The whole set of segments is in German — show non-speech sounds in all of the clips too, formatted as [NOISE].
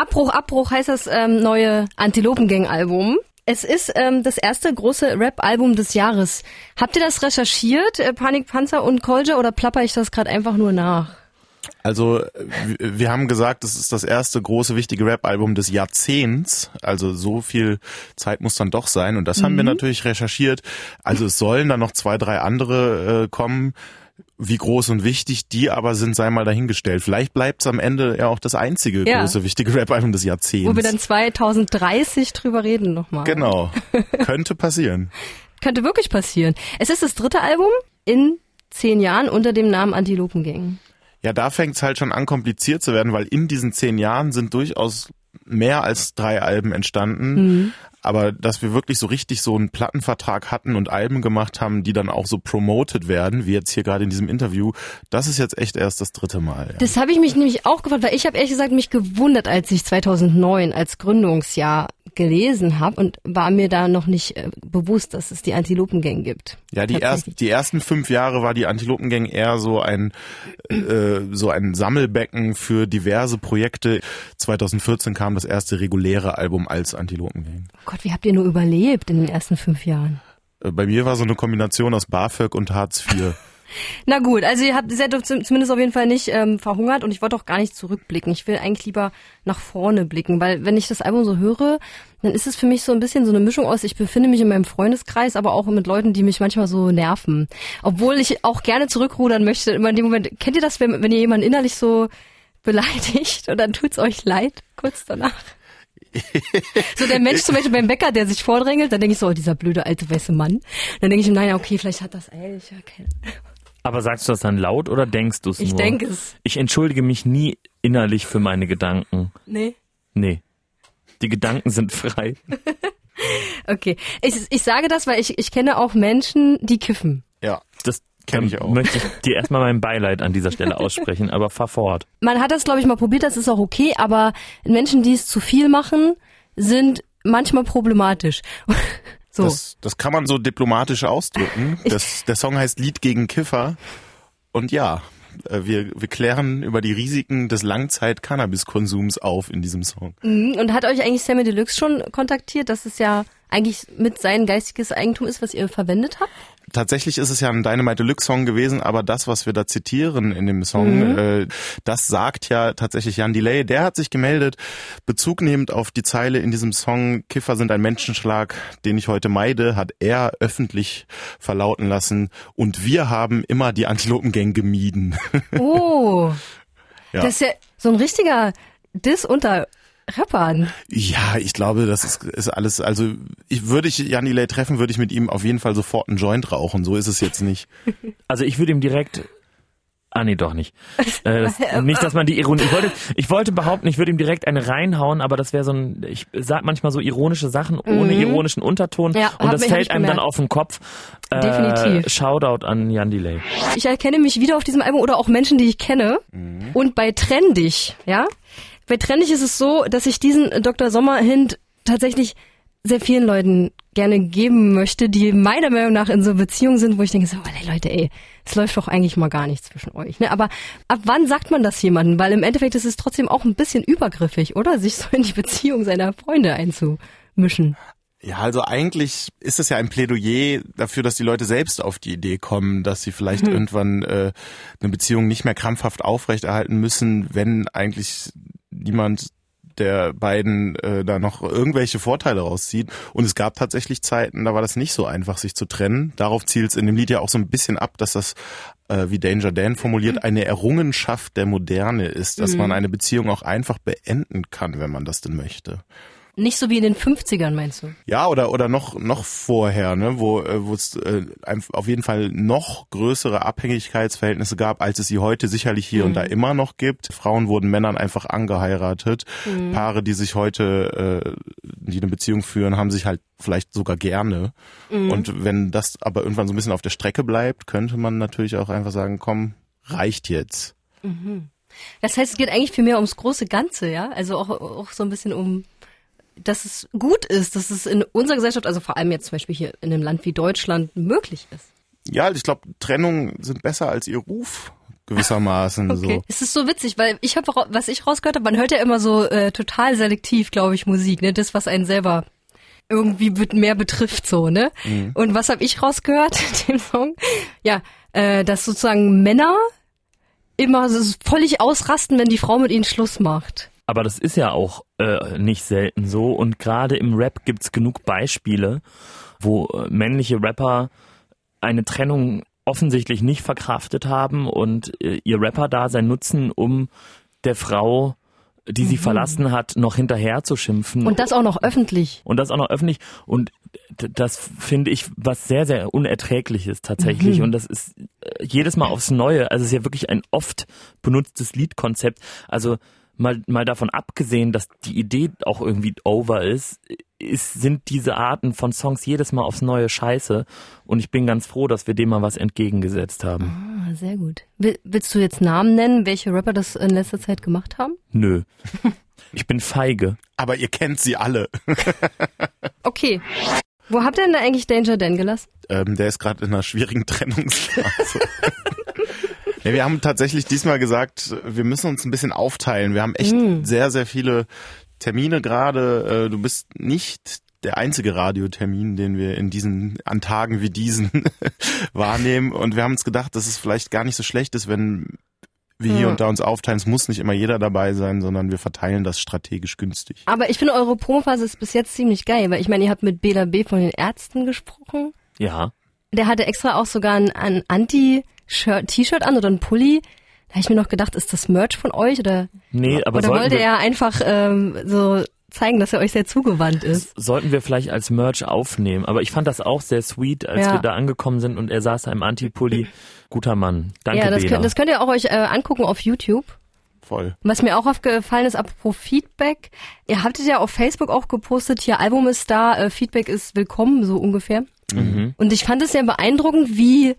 Abbruch, Abbruch heißt das ähm, neue Antilopengang-Album. Es ist ähm, das erste große Rap-Album des Jahres. Habt ihr das recherchiert, äh, Panikpanzer und Kolja, oder plapper ich das gerade einfach nur nach? Also wir haben gesagt, es ist das erste große wichtige Rap-Album des Jahrzehnts. Also so viel Zeit muss dann doch sein. Und das mhm. haben wir mhm. natürlich recherchiert. Also es sollen dann noch zwei, drei andere äh, kommen. Wie groß und wichtig die aber sind, sei mal dahingestellt. Vielleicht bleibt es am Ende ja auch das einzige ja. große wichtige Rap-Album des Jahrzehnts. Wo wir dann 2030 drüber reden nochmal. Genau. [LAUGHS] Könnte passieren. Könnte wirklich passieren. Es ist das dritte Album in zehn Jahren unter dem Namen Antilopengang. Ja, da fängt es halt schon an, kompliziert zu werden, weil in diesen zehn Jahren sind durchaus mehr als drei Alben entstanden. Mhm. Aber dass wir wirklich so richtig so einen Plattenvertrag hatten und Alben gemacht haben, die dann auch so promoted werden, wie jetzt hier gerade in diesem Interview, das ist jetzt echt erst das dritte Mal. Ja. Das habe ich mich nämlich auch gefragt, weil ich habe ehrlich gesagt mich gewundert, als ich 2009 als Gründungsjahr gelesen habe und war mir da noch nicht äh, bewusst, dass es die Antilopengang gibt. Ja, die, erst, die ersten fünf Jahre war die Antilopengang eher so ein äh, so ein Sammelbecken für diverse Projekte. 2014 kam das erste reguläre Album als Antilopengang. Oh Gott, wie habt ihr nur überlebt in den ersten fünf Jahren? Äh, bei mir war so eine Kombination aus BAföG und Hartz IV. [LAUGHS] Na gut, also ihr habt seid zumindest auf jeden Fall nicht ähm, verhungert und ich wollte auch gar nicht zurückblicken. Ich will eigentlich lieber nach vorne blicken, weil wenn ich das Album so höre, dann ist es für mich so ein bisschen so eine Mischung aus, ich befinde mich in meinem Freundeskreis, aber auch mit Leuten, die mich manchmal so nerven. Obwohl ich auch gerne zurückrudern möchte, immer in dem Moment, kennt ihr das, wenn, wenn ihr jemanden innerlich so beleidigt [LAUGHS] und dann tut's euch leid, kurz danach? So der Mensch zum Beispiel beim Bäcker, der sich vordrängelt, dann denke ich so, oh, dieser blöde alte weiße Mann. Dann denke ich, nein, okay, vielleicht hat das, ey, ich okay. Aber sagst du das dann laut oder denkst du es nur? Ich denke es. Ich entschuldige mich nie innerlich für meine Gedanken. Nee. Nee. Die Gedanken sind frei. [LAUGHS] okay. Ich, ich sage das, weil ich, ich kenne auch Menschen, die kiffen. Kenne ich auch. Möchte ich dir erstmal mein Beileid an dieser Stelle [LAUGHS] aussprechen, aber fahr fort. Man hat das, glaube ich, mal probiert, das ist auch okay, aber Menschen, die es zu viel machen, sind manchmal problematisch. [LAUGHS] So. Das, das kann man so diplomatisch ausdrücken. [LAUGHS] Das, der Song heißt Lied gegen Kiffer. Und ja, äh, wir, wir klären über die Risiken des Langzeit-Cannabis-Konsums auf in diesem Song. Mhm. Und hat euch eigentlich Sammy Deluxe schon kontaktiert? Das ist ja eigentlich mit sein geistiges Eigentum ist, was ihr verwendet habt? Tatsächlich ist es ja ein Dynamite Deluxe Song gewesen, aber das, was wir da zitieren in dem Song, mhm. äh, das sagt ja tatsächlich Jan Delay. Der hat sich gemeldet, Bezug nehmend auf die Zeile in diesem Song, Kiffer sind ein Menschenschlag, den ich heute meide, hat er öffentlich verlauten lassen und wir haben immer die Antilopengang gemieden. [LAUGHS] Oh. ja. Das ist ja so ein richtiger Diss unter Rappern. Ja, ich glaube, das ist, ist alles, also ich würde ich Jan Delay treffen, würde ich mit ihm auf jeden Fall sofort einen Joint rauchen. So ist es jetzt nicht. [LAUGHS] Also ich würde ihm direkt Ah nee, doch nicht. [LAUGHS] Äh, das, nicht, dass man die Ironie. Ich wollte, ich wollte behaupten, ich würde ihm direkt eine reinhauen, aber das wäre so ein. Ich sag manchmal so ironische Sachen ohne mhm. ironischen Unterton ja, und das fällt einem gemerkt. dann auf den Kopf. Äh, Definitiv. Shoutout an Jan Delay. Ich erkenne mich wieder auf diesem Album oder auch Menschen, die ich kenne. Mhm. Und bei Trendig, ja, bei Trendig ist es so, dass ich diesen Dr. Sommer-Hint tatsächlich sehr vielen Leuten gerne geben möchte, die meiner Meinung nach in so Beziehungen sind, wo ich denke, so, oh, ey, Leute, ey, es läuft doch eigentlich mal gar nichts zwischen euch. Ne? Aber ab wann sagt man das jemandem? Weil im Endeffekt ist es trotzdem auch ein bisschen übergriffig, oder? Sich so in die Beziehung seiner Freunde einzumischen. Ja, also eigentlich ist es ja ein Plädoyer dafür, dass die Leute selbst auf die Idee kommen, dass sie vielleicht hm. irgendwann äh, eine Beziehung nicht mehr krampfhaft aufrechterhalten müssen, wenn eigentlich niemand der beiden äh, da noch irgendwelche Vorteile rauszieht. Und es gab tatsächlich Zeiten, da war das nicht so einfach, sich zu trennen. Darauf zielt es in dem Lied ja auch so ein bisschen ab, dass das, äh, wie Danger Dan formuliert, mhm. eine Errungenschaft der Moderne ist, dass mhm. man eine Beziehung auch einfach beenden kann, wenn man das denn möchte. Nicht so wie in den 50ern, meinst du? Ja, oder, oder noch, noch vorher, ne, wo, äh, wo es äh, auf jeden Fall noch größere Abhängigkeitsverhältnisse gab, als es sie heute sicherlich hier mhm. und da mhm. immer noch gibt. Frauen wurden Männern einfach angeheiratet. Mhm. Paare, die sich heute, äh, die eine Beziehung führen, haben sich halt vielleicht sogar gerne. Mhm. Und wenn das aber irgendwann so ein bisschen auf der Strecke bleibt, könnte man natürlich auch einfach sagen, komm, reicht jetzt. Mhm. Das heißt, es geht eigentlich viel mehr ums große Ganze, ja? Also auch, auch so ein bisschen um dass es gut ist, dass es in unserer Gesellschaft, also vor allem jetzt zum Beispiel hier in einem Land wie Deutschland, möglich ist. Ja, ich glaube, Trennungen sind besser als ihr Ruf gewissermaßen [LAUGHS] okay. so. Es ist so witzig, weil ich habe, was ich rausgehört habe, man hört ja immer so äh, total selektiv, glaube ich, Musik, ne? Das, was einen selber irgendwie mehr betrifft, so, ne? Mhm. Und was habe ich rausgehört [LAUGHS] in dem Song? Ja, äh, dass sozusagen Männer immer so völlig ausrasten, wenn die Frau mit ihnen Schluss macht. Aber das ist ja auch äh, nicht selten so. Und gerade im Rap gibt's genug Beispiele, wo äh, männliche Rapper eine Trennung offensichtlich nicht verkraftet haben und äh, ihr Rapper-Dasein nutzen, um der Frau die sie mhm. verlassen hat, noch hinterher zu schimpfen. Und das auch noch öffentlich. Und das auch noch öffentlich. Und das finde ich was sehr, sehr Unerträgliches tatsächlich. Mhm. Und das ist äh, jedes Mal aufs Neue. Also es ist ja wirklich ein oft benutztes Liedkonzept. Also mal, mal davon abgesehen, dass die Idee auch irgendwie over ist, ist, sind diese Arten von Songs jedes Mal aufs neue Scheiße. Und ich bin ganz froh, dass wir dem mal was entgegengesetzt haben. Ah, sehr gut. willst du jetzt Namen nennen, welche Rapper das in letzter Zeit gemacht haben? Nö. [LAUGHS] Ich bin feige. Aber ihr kennt sie alle. [LAUGHS] okay. Wo habt ihr denn da eigentlich Danger Dan gelassen? Ähm, der ist gerade in einer schwierigen Trennungsphase. [LAUGHS] Ja, wir haben tatsächlich diesmal gesagt, wir müssen uns ein bisschen aufteilen. Wir haben echt mm. sehr, sehr viele Termine gerade. Äh, du bist nicht der einzige Radiotermin, den wir in diesen, an Tagen wie diesen [LAUGHS] wahrnehmen. Und wir haben uns gedacht, dass es vielleicht gar nicht so schlecht ist, wenn wir hier ja. und da uns aufteilen. Es muss nicht immer jeder dabei sein, sondern wir verteilen das strategisch günstig. Aber ich finde, eure Promophase ist bis jetzt ziemlich geil, weil ich meine, ihr habt mit Bela B. von den Ärzten gesprochen. Ja. Der hatte extra auch sogar ein, ein Anti- T-Shirt an oder ein Pulli. Da habe ich mir noch gedacht, ist das Merch von euch oder? Nee, aber oder wollte er einfach ähm, so zeigen, dass er euch sehr zugewandt ist. Sollten wir vielleicht als Merch aufnehmen. Aber ich fand das auch sehr sweet, als ja. wir da angekommen sind und er saß da im Anti-Pulli. Guter Mann. Danke, Ja, das könnt, das könnt ihr auch euch äh, angucken auf YouTube. Voll. Was mir auch aufgefallen ist, apropos Feedback, ihr habtet ja auf Facebook auch gepostet, hier Album ist da, äh, Feedback ist willkommen, so ungefähr. Mhm. Und ich fand es sehr beeindruckend, wie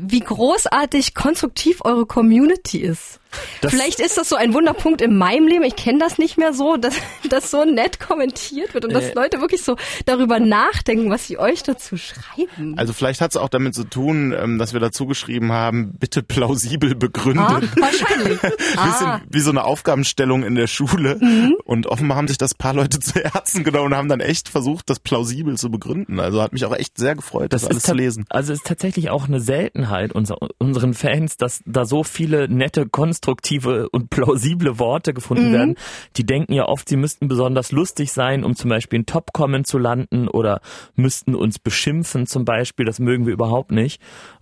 wie großartig konstruktiv eure Community ist. Das Vielleicht ist das so ein Wunderpunkt in meinem Leben. Ich kenne das nicht mehr so, [LAUGHS] dass das so nett kommentiert wird und dass äh, Leute wirklich so darüber nachdenken, was sie euch dazu schreiben. Also vielleicht hat es auch damit zu tun, ähm, dass wir dazu geschrieben haben, bitte plausibel begründen. Ah, wahrscheinlich. [LAUGHS] Bisschen ah. wie so eine Aufgabenstellung in der Schule. Mhm. Und offenbar haben sich das paar Leute [LAUGHS] zu Herzen genommen und haben dann echt versucht, das plausibel zu begründen. Also hat mich auch echt sehr gefreut, das, das alles zu lesen. Also ist tatsächlich auch eine Seltenheit unser, unseren Fans, dass da so viele nette, konstruktive und plausible Worte gefunden mhm. werden. Die denken ja oft, sie müssten besonders lustig sein, um zum Beispiel ein Top-Comment zu landen oder müssten uns beschimpfen zum Beispiel. Das mögen wir überhaupt nicht.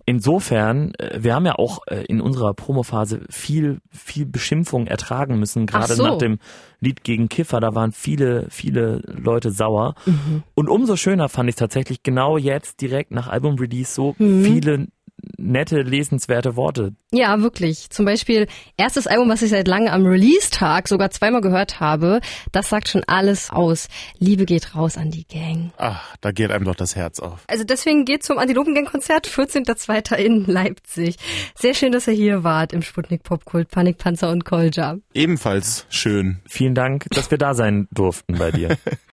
Insofern, äh, wir haben ja auch äh, in unserer Promophase viel, viel Beschimpfung ertragen müssen, gerade so. nach dem Lied gegen Kiffer. Da waren viele, viele Leute sauer. Mhm. Und umso schöner fand ich tatsächlich genau jetzt direkt nach Album-Release so mhm. viele nette, lesenswerte Worte. Ja, wirklich. Zum Beispiel erstes Album, was ich seit langem am Release-Tag sogar zweimal gehört habe. Das sagt schon alles aus. Liebe geht raus an die Gang. Ach, da geht einem doch das Herz auf. Also deswegen geht zum Antilopen-Gang-Konzert 14.02. in Leipzig. Sehr schön, dass ihr hier wart im Sputnik Popkult, Panikpanzer und Kolja. Ebenfalls schön. Vielen Dank, dass wir da sein durften bei dir. [LAUGHS]